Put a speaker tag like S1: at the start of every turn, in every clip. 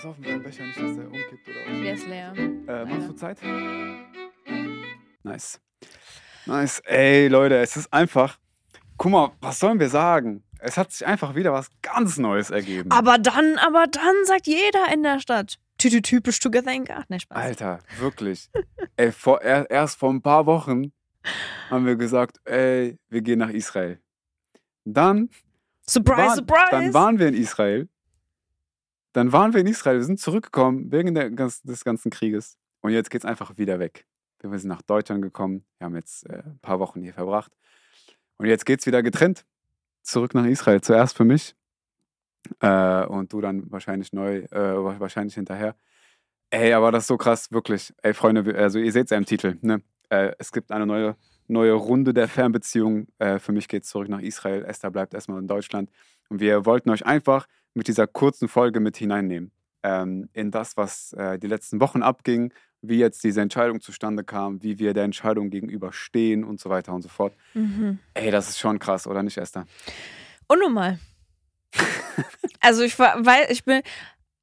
S1: pass auf mit deinem Becher nicht, dass der umkippt oder was.
S2: Der ist leer.
S1: Äh, machst du Zeit? Nice. Nice. Ey, Leute, es ist einfach. Guck mal, was sollen wir sagen? Es hat sich einfach wieder was ganz Neues ergeben.
S2: Aber dann, aber dann sagt jeder in der Stadt. Typisch Together in ne, Spaß.
S1: Alter, wirklich. ey, vor, er, erst vor ein paar Wochen haben wir gesagt, ey, wir gehen nach Israel. Dann,
S2: Surprise,
S1: waren,
S2: surprise.
S1: dann waren wir in Israel. Dann waren wir in Israel. Wir sind zurückgekommen wegen der, des ganzen Krieges. Und jetzt geht's einfach wieder weg. Wir sind nach Deutschland gekommen. Wir haben jetzt äh, ein paar Wochen hier verbracht. Und jetzt geht's wieder getrennt. Zurück nach Israel. Zuerst für mich. Äh, und du dann wahrscheinlich neu, äh, wahrscheinlich hinterher. Ey, aber das ist so krass, wirklich. Ey, Freunde, also ihr seht es ja im Titel. Ne? Äh, es gibt eine neue, neue Runde der Fernbeziehungen. Äh, für mich geht es zurück nach Israel. Esther bleibt erstmal in Deutschland. Und wir wollten euch einfach mit dieser kurzen Folge mit hineinnehmen. Ähm, in das, was äh, die letzten Wochen abging, wie jetzt diese Entscheidung zustande kam, wie wir der Entscheidung gegenüberstehen und so weiter und so fort.
S2: Mhm.
S1: Ey, das ist schon krass, oder nicht, Esther?
S2: Unnormal. also ich war, weil ich bin,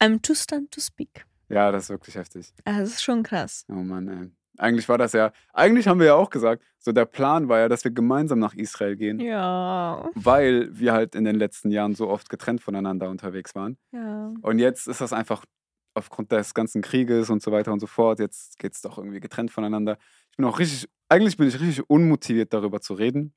S2: I'm too stunned to speak.
S1: Ja, das ist wirklich heftig.
S2: Also das ist schon krass.
S1: Oh Mann, ey. Eigentlich war das ja, eigentlich haben wir ja auch gesagt, so der Plan war ja, dass wir gemeinsam nach Israel gehen,
S2: Ja.
S1: weil wir halt in den letzten Jahren so oft getrennt voneinander unterwegs waren.
S2: Ja.
S1: Und jetzt ist das einfach aufgrund des ganzen Krieges und so weiter und so fort, jetzt geht es doch irgendwie getrennt voneinander. Ich bin auch richtig, eigentlich bin ich richtig unmotiviert darüber zu reden,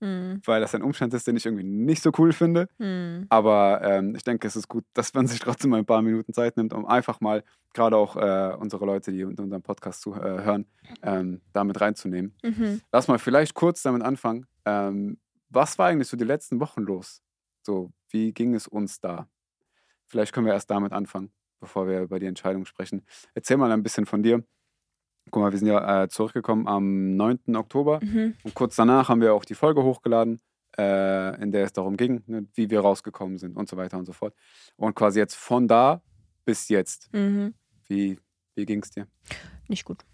S2: Hm.
S1: weil das ein Umstand ist, den ich irgendwie nicht so cool finde.
S2: Hm.
S1: Aber ähm, ich denke, es ist gut, dass man sich trotzdem ein paar Minuten Zeit nimmt, um einfach mal, gerade auch äh, unsere Leute, die unseren Podcast zu, äh, hören, ähm, damit reinzunehmen.
S2: Mhm.
S1: Lass mal vielleicht kurz damit anfangen. Ähm, was war eigentlich so die letzten Wochen los? So, wie ging es uns da? Vielleicht können wir erst damit anfangen, bevor wir über die Entscheidung sprechen. Erzähl mal ein bisschen von dir. Guck mal, wir sind ja äh, zurückgekommen am 9. Oktober
S2: Mhm.
S1: und kurz danach haben wir auch die Folge hochgeladen, äh, in der es darum ging, ne, wie wir rausgekommen sind und so weiter und so fort. Und quasi jetzt von da bis jetzt,
S2: Mhm.
S1: wie, wie ging es dir?
S2: Nicht gut.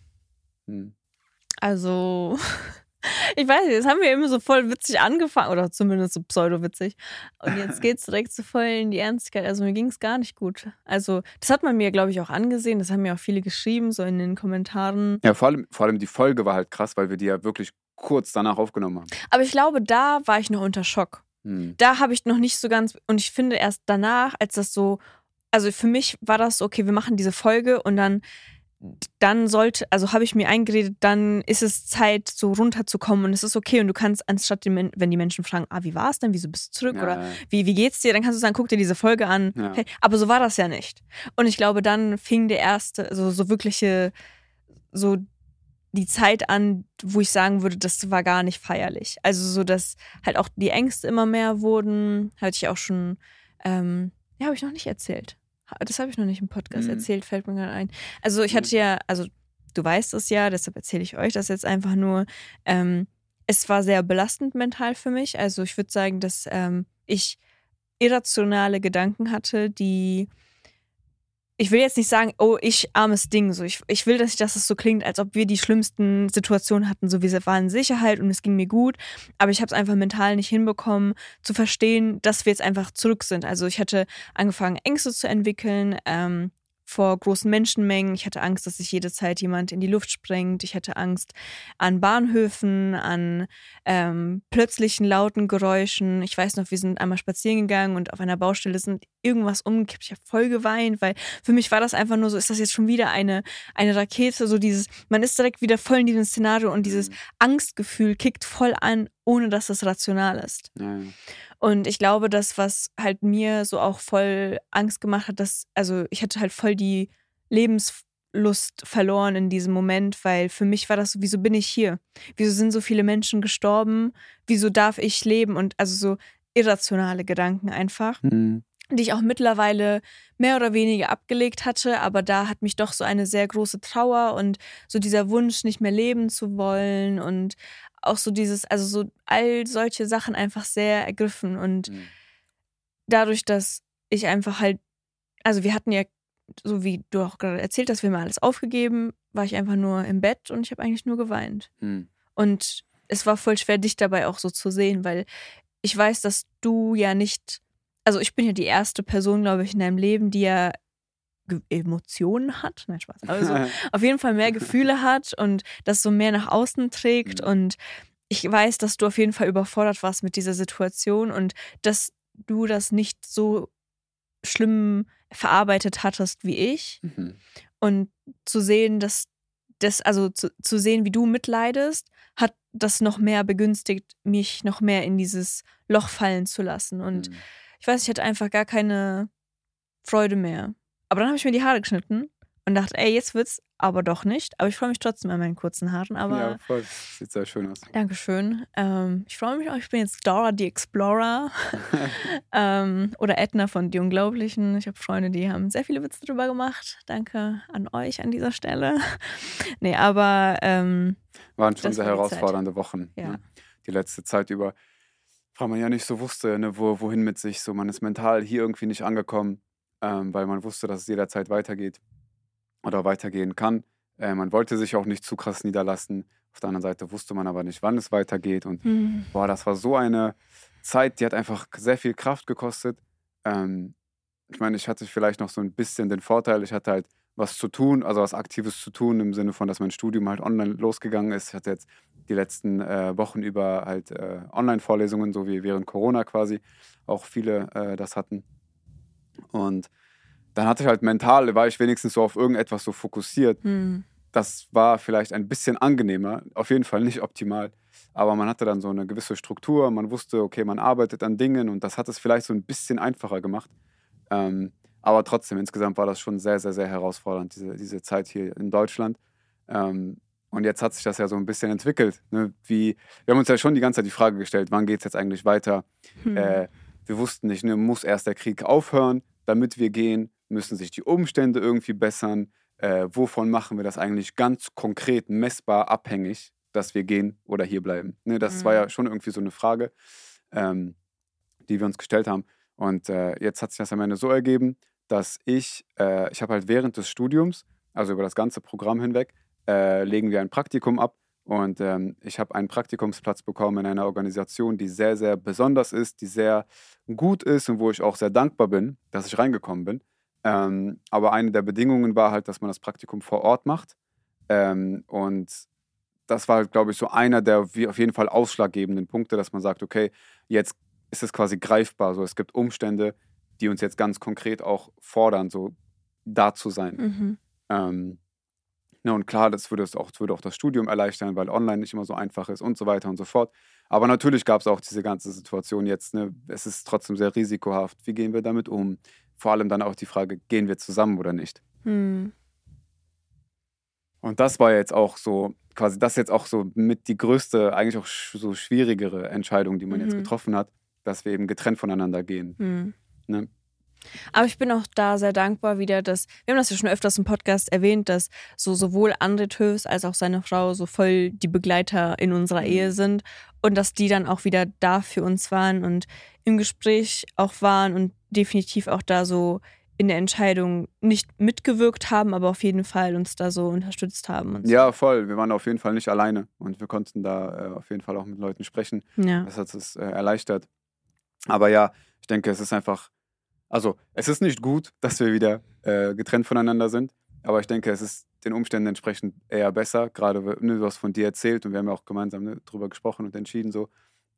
S1: Hm.
S2: Also, ich weiß nicht, das haben wir immer so voll witzig angefangen, oder zumindest so pseudo-witzig. Und jetzt geht es direkt so voll in die Ernstigkeit. Also, mir ging es gar nicht gut. Also, das hat man mir, glaube ich, auch angesehen. Das haben mir auch viele geschrieben, so in den Kommentaren.
S1: Ja, vor allem, vor allem die Folge war halt krass, weil wir die ja wirklich kurz danach aufgenommen haben.
S2: Aber ich glaube, da war ich noch unter Schock.
S1: Hm.
S2: Da habe ich noch nicht so ganz, und ich finde erst danach, als das so, also für mich war das so, okay, wir machen diese Folge und dann dann sollte, also habe ich mir eingeredet, dann ist es Zeit, so runterzukommen und es ist okay und du kannst, anstatt, den, wenn die Menschen fragen, ah, wie war es denn, wieso bist du zurück
S1: Ja,
S2: oder
S1: ja.
S2: wie, wie geht's dir, dann kannst du sagen, guck dir diese Folge an.
S1: Ja.
S2: Hey, aber so war das ja nicht. Und ich glaube, dann fing der erste, also so wirkliche, so die Zeit an, wo ich sagen würde, das war gar nicht feierlich. Also so, dass halt auch die Ängste immer mehr wurden, hatte ich auch schon, ähm, ja, habe ich noch nicht erzählt. Das habe ich noch nicht im Podcast
S1: Mhm.
S2: erzählt, fällt mir gerade ein. Also ich hatte ja, also du weißt es ja, deshalb erzähle ich euch das jetzt einfach nur. Ähm, es war sehr belastend mental für mich. Also ich würde sagen, dass ähm, ich irrationale Gedanken hatte, die ich will jetzt nicht sagen, oh, ich armes Ding. So, ich, ich will, dass, dass es so klingt, als ob wir die schlimmsten Situationen hatten. So, wir waren in Sicherheit und es ging mir gut. Aber ich habe es einfach mental nicht hinbekommen, zu verstehen, dass wir jetzt einfach zurück sind. Also ich hatte angefangen, Ängste zu entwickeln ähm, vor großen Menschenmengen. Ich hatte Angst, dass sich jede Zeit jemand in die Luft sprengt. Ich hatte Angst an Bahnhöfen, an ähm, plötzlichen lauten Geräuschen. Ich weiß noch, wir sind einmal spazieren gegangen und auf einer Baustelle sind irgendwas umgekippt. Ich habe voll geweint, weil für mich war das einfach nur so, ist das jetzt schon wieder eine, eine Rakete? So dieses, man ist direkt wieder voll in diesem Szenario und dieses
S1: Mhm.
S2: Angstgefühl kickt voll an, ohne dass es rational ist.
S1: Ja.
S2: Und ich glaube, das, was halt mir so auch voll Angst gemacht hat, dass, also ich hatte halt voll die Lebenslust verloren in diesem Moment, weil für mich war das so, wieso bin ich hier? Wieso sind so viele Menschen gestorben? Wieso darf ich leben? Und also so irrationale Gedanken einfach
S1: Hm.
S2: die ich auch mittlerweile mehr oder weniger abgelegt hatte, aber da hat mich doch so eine sehr große Trauer und so dieser Wunsch, nicht mehr leben zu wollen und auch so dieses, also so all solche Sachen einfach sehr ergriffen und
S1: Hm.
S2: dadurch, dass ich einfach halt, also wir hatten ja, so wie du auch gerade erzählt hast, wir haben alles aufgegeben, war ich einfach nur im Bett und ich habe eigentlich nur geweint.
S1: Hm.
S2: Und es war voll schwer, dich dabei auch so zu sehen, weil ich weiß, dass du ja nicht, also ich bin ja die erste Person, glaube ich, in deinem Leben, die ja Ge Emotionen hat. Nein, Spaß. Also auf jeden Fall mehr Gefühle hat und das so mehr nach außen trägt.
S1: Mhm.
S2: Und ich weiß, dass du auf jeden Fall überfordert warst mit dieser Situation und dass du das nicht so schlimm verarbeitet hattest wie ich.
S1: Mhm.
S2: Und zu sehen, dass das, also zu, zu sehen, wie du mitleidest, hat das noch mehr begünstigt, mich noch mehr in dieses Loch fallen zu lassen. Und
S1: Mhm.
S2: ich weiß, ich hatte einfach gar keine Freude mehr. Aber dann habe ich mir die Haare geschnitten und dachte, ey, jetzt wird's aber doch nicht. Aber ich freue mich trotzdem an meinen kurzen Haaren. Aber
S1: ja, voll. Sieht sehr schön aus.
S2: Dankeschön. Ähm, ich freue mich auch, ich bin jetzt Dora die Explorer ähm, oder Edna von Die Unglaublichen. Ich habe Freunde, die haben sehr viele Witze drüber gemacht. Danke an euch an dieser Stelle. nee, aber ähm,
S1: Waren schon sehr
S2: war
S1: herausfordernde Wochen.
S2: Ja.
S1: Ne? Die letzte Zeit über, weil man ja nicht so wusste, ne, wo, wohin mit sich. So, man ist mental hier irgendwie nicht angekommen, ähm, weil man wusste, dass es jederzeit weitergeht oder weitergehen kann. Äh, man wollte sich auch nicht zu krass niederlassen. Auf der anderen Seite wusste man aber nicht, wann es weitergeht. Und
S2: hm,
S1: boah, das war so eine Zeit, die hat einfach sehr viel Kraft gekostet. Ähm, ich meine, ich hatte vielleicht noch so ein bisschen den Vorteil, ich hatte halt was zu tun, also was Aktives zu tun, im Sinne von, dass mein Studium halt online losgegangen ist. Ich hatte jetzt die letzten äh, Wochen über halt äh, Online-Vorlesungen, so wie während Corona quasi, auch viele äh, das hatten. Und dann hatte ich halt mental, war ich wenigstens so auf irgendetwas so fokussiert,
S2: hm,
S1: das war vielleicht ein bisschen angenehmer, auf jeden Fall nicht optimal, aber man hatte dann so eine gewisse Struktur, man wusste, okay, man arbeitet an Dingen und das hat es vielleicht so ein bisschen einfacher gemacht. Ähm, aber trotzdem, insgesamt war das schon sehr, sehr, sehr herausfordernd, diese, diese Zeit hier in Deutschland. Ähm, und jetzt hat sich das ja so ein bisschen entwickelt. Ne? Wie, wir haben uns ja schon die ganze Zeit die Frage gestellt, wann geht es jetzt eigentlich weiter?
S2: hm.
S1: Äh, wir wussten nicht, ne, muss erst der Krieg aufhören, damit wir gehen? Müssen sich die Umstände irgendwie bessern? Äh, wovon machen wir das eigentlich ganz konkret messbar abhängig, dass wir gehen oder hier bleiben? Ne, das
S2: Mhm.
S1: war ja schon irgendwie so eine Frage, ähm, die wir uns gestellt haben. Und äh, jetzt hat sich das am Ende so ergeben, dass ich, äh, ich habe halt während des Studiums, also über das ganze Programm hinweg, äh, legen wir ein Praktikum ab. Und ähm, ich habe einen Praktikumsplatz bekommen in einer Organisation, die sehr, sehr besonders ist, die sehr gut ist und wo ich auch sehr dankbar bin, dass ich reingekommen bin. Ähm, aber eine der Bedingungen war halt, dass man das Praktikum vor Ort macht. Ähm, und das war, glaube ich, so einer der wie auf jeden Fall ausschlaggebenden Punkte, dass man sagt, okay, jetzt ist es quasi greifbar. So, es gibt Umstände, die uns jetzt ganz konkret auch fordern, so da zu sein.
S2: Mhm.
S1: Ähm, ne, und klar, das würde, es auch, das würde auch das Studium erleichtern, weil online nicht immer so einfach ist und so weiter und so fort. Aber natürlich gab es auch diese ganze Situation jetzt. Ne, es ist trotzdem sehr risikohaft. Wie gehen wir damit um? Vor allem dann auch die Frage, gehen wir zusammen oder nicht?
S2: Hm.
S1: Und das war jetzt auch so, quasi das jetzt auch so mit die größte, eigentlich auch so schwierigere Entscheidung, die man jetzt
S2: Mhm.
S1: getroffen hat, dass wir eben getrennt voneinander gehen.
S2: Hm.
S1: Ne?
S2: Aber ich bin auch da sehr dankbar wieder, dass, wir haben das ja schon öfters im Podcast erwähnt, dass so sowohl André Töves als auch seine Frau so voll die Begleiter in unserer
S1: Mhm.
S2: Ehe sind und dass die dann auch wieder da für uns waren und im Gespräch auch waren und definitiv auch da so in der Entscheidung nicht mitgewirkt haben, aber auf jeden Fall uns da so unterstützt haben. So.
S1: Ja, voll. Wir waren auf jeden Fall nicht alleine und wir konnten da äh, auf jeden Fall auch mit Leuten sprechen.
S2: Ja.
S1: Das hat es äh, erleichtert. Aber ja, ich denke, es ist einfach, also es ist nicht gut, dass wir wieder äh, getrennt voneinander sind, aber ich denke, es ist den Umständen entsprechend eher besser. Gerade, ne, du hast von dir erzählt und wir haben ja auch gemeinsam ne, drüber gesprochen und entschieden, so,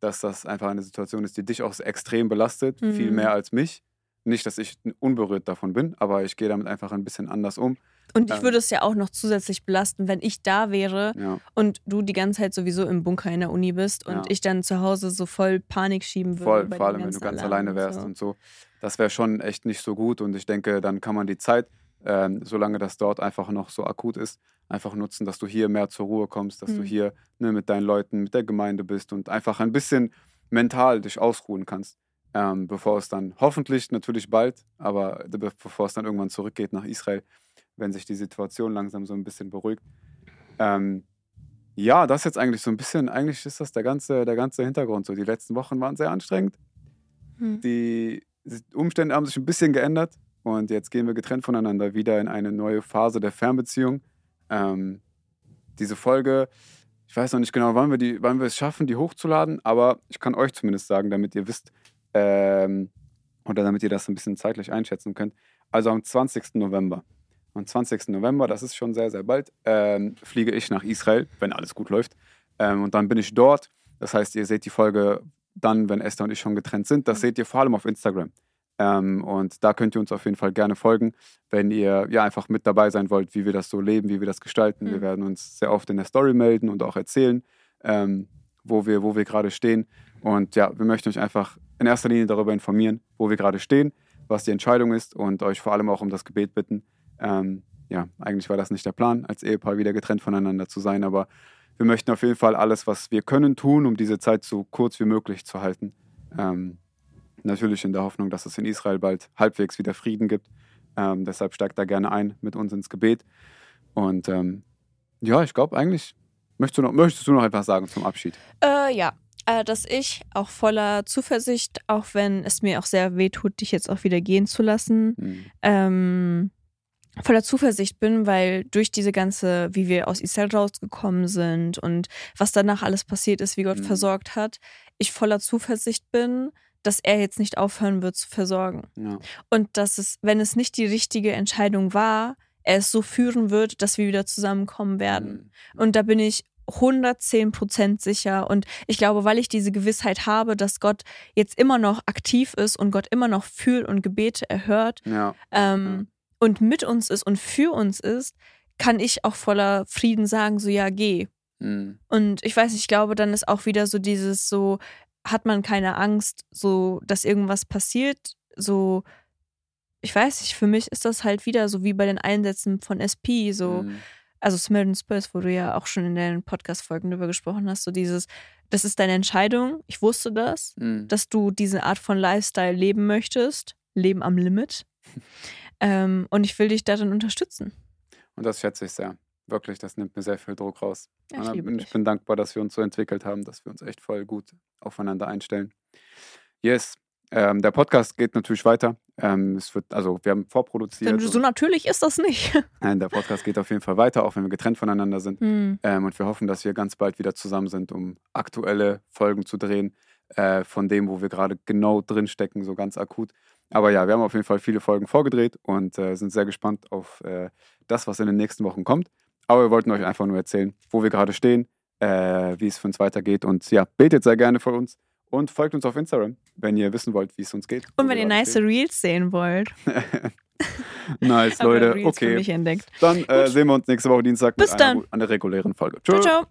S1: dass das einfach eine Situation ist, die dich auch extrem belastet, viel
S2: Mhm.
S1: mehr als mich. Nicht, dass ich unberührt davon bin, aber ich gehe damit einfach ein bisschen anders um.
S2: Und ich
S1: Ähm.
S2: würde es ja auch noch zusätzlich belasten, wenn ich da wäre
S1: Ja,
S2: und du die ganze Zeit sowieso im Bunker in der Uni bist und
S1: Ja.
S2: ich dann zu Hause so voll Panik schieben würde.
S1: voll, vor allem, wenn du ganz alleine wärst und so. Das wäre schon echt nicht so gut und ich denke, dann kann man die Zeit, ähm, solange das dort einfach noch so akut ist, einfach nutzen, dass du hier mehr zur Ruhe kommst, dass du
S2: Mhm.
S1: hier ne, mit deinen Leuten, mit der Gemeinde bist und einfach ein bisschen mental dich ausruhen kannst, ähm, bevor es dann hoffentlich natürlich bald, aber be- bevor es dann irgendwann zurückgeht nach Israel, wenn sich die Situation langsam so ein bisschen beruhigt. Ähm, ja, das jetzt eigentlich so ein bisschen, eigentlich ist das der ganze, der ganze Hintergrund so. Die letzten Wochen waren sehr anstrengend.
S2: Hm.
S1: Die Umstände haben sich ein bisschen geändert und jetzt gehen wir getrennt voneinander wieder in eine neue Phase der Fernbeziehung. Ähm, diese Folge, ich weiß noch nicht genau, wann wir, die, wann wir es schaffen, die hochzuladen, aber ich kann euch zumindest sagen, damit ihr wisst, ähm, oder damit ihr das ein bisschen zeitlich einschätzen könnt. Also am 20. November. Am 20. November, das ist schon sehr, sehr bald, ähm, fliege ich nach Israel, wenn alles gut läuft. Ähm, und dann bin ich dort. Das heißt, ihr seht die Folge dann, wenn Esther und ich schon getrennt sind. Das seht ihr vor allem auf Instagram. Ähm, und da könnt ihr uns auf jeden Fall gerne folgen, wenn ihr ja einfach mit dabei sein wollt, wie wir das so leben, wie wir das gestalten.
S2: Mhm.
S1: Wir werden uns sehr oft in der Story melden und auch erzählen, ähm, wo wir, wo wir gerade stehen. Und ja, wir möchten euch einfach in erster Linie darüber informieren, wo wir gerade stehen, was die Entscheidung ist und euch vor allem auch um das Gebet bitten. Ähm, ja, eigentlich war das nicht der Plan, als Ehepaar wieder getrennt voneinander zu sein, aber wir möchten auf jeden Fall alles, was wir können, tun, um diese Zeit so kurz wie möglich zu halten. Ähm, natürlich in der Hoffnung, dass es in Israel bald halbwegs wieder Frieden gibt. Ähm, deshalb steigt da gerne ein mit uns ins Gebet. Und ähm, ja, ich glaube eigentlich, möchtest du, noch, möchtest du noch etwas sagen zum Abschied?
S2: Äh, ja, äh, dass ich auch voller Zuversicht, auch wenn es mir auch sehr weh tut, dich jetzt auch wieder gehen zu lassen,
S1: Hm.
S2: ähm, voller Zuversicht bin, weil durch diese ganze, wie wir aus Israel rausgekommen sind und was danach alles passiert ist, wie Gott
S1: Mhm.
S2: versorgt hat, ich voller Zuversicht bin, dass er jetzt nicht aufhören wird zu versorgen.
S1: Ja.
S2: Und dass es, wenn es nicht die richtige Entscheidung war, er es so führen wird, dass wir wieder zusammenkommen werden.
S1: Hm.
S2: Und da bin ich 110 Prozent sicher. Und ich glaube, weil ich diese Gewissheit habe, dass Gott jetzt immer noch aktiv ist und Gott immer noch fühlt und Gebete erhört
S1: Ja.
S2: ähm, und mit uns ist und für uns ist, kann ich auch voller Frieden sagen, so ja, geh.
S1: Hm.
S2: Und ich weiß, ich glaube, dann ist auch wieder so dieses so, hat man keine Angst, so, dass irgendwas passiert, so, ich weiß nicht, für mich ist das halt wieder so wie bei den Einsätzen von SP, so,
S1: Hm.
S2: also Smilden Spurs, wo du ja auch schon in den Podcast-Folgen drüber gesprochen hast, so dieses, das ist deine Entscheidung, ich wusste das,
S1: Hm.
S2: dass du diese Art von Lifestyle leben möchtest, Leben am Limit. ähm, und ich will dich darin unterstützen.
S1: Und das schätze ich sehr. Wirklich, das nimmt mir sehr viel Druck raus.
S2: Ja, ich
S1: ich bin dankbar, dass wir uns so entwickelt haben, dass wir uns echt voll gut aufeinander einstellen. Yes. Ähm, der Podcast geht natürlich weiter. Ähm, es wird, also wir haben vorproduziert.
S2: Denn so natürlich ist das nicht.
S1: Nein, der Podcast geht auf jeden Fall weiter, auch wenn wir getrennt voneinander sind.
S2: Hm.
S1: Ähm, und wir hoffen, dass wir ganz bald wieder zusammen sind, um aktuelle Folgen zu drehen, äh, von dem, wo wir gerade genau drin stecken, so ganz akut. Aber ja, wir haben auf jeden Fall viele Folgen vorgedreht und äh, sind sehr gespannt auf äh, das, was in den nächsten Wochen kommt. Aber wir wollten euch einfach nur erzählen, wo wir gerade stehen, äh, wie es für uns weitergeht. Und ja, betet sehr gerne für uns und folgt uns auf Instagram, wenn ihr wissen wollt, wie es uns geht.
S2: Und wenn ihr nice Reels sehen wollt.
S1: stehen. nice, Leute. Okay. Dann äh, sehen wir uns nächste Woche Dienstag
S2: Bis
S1: mit einer, einer regulären Folge.
S2: Ciao,
S1: Tschö.
S2: ciao.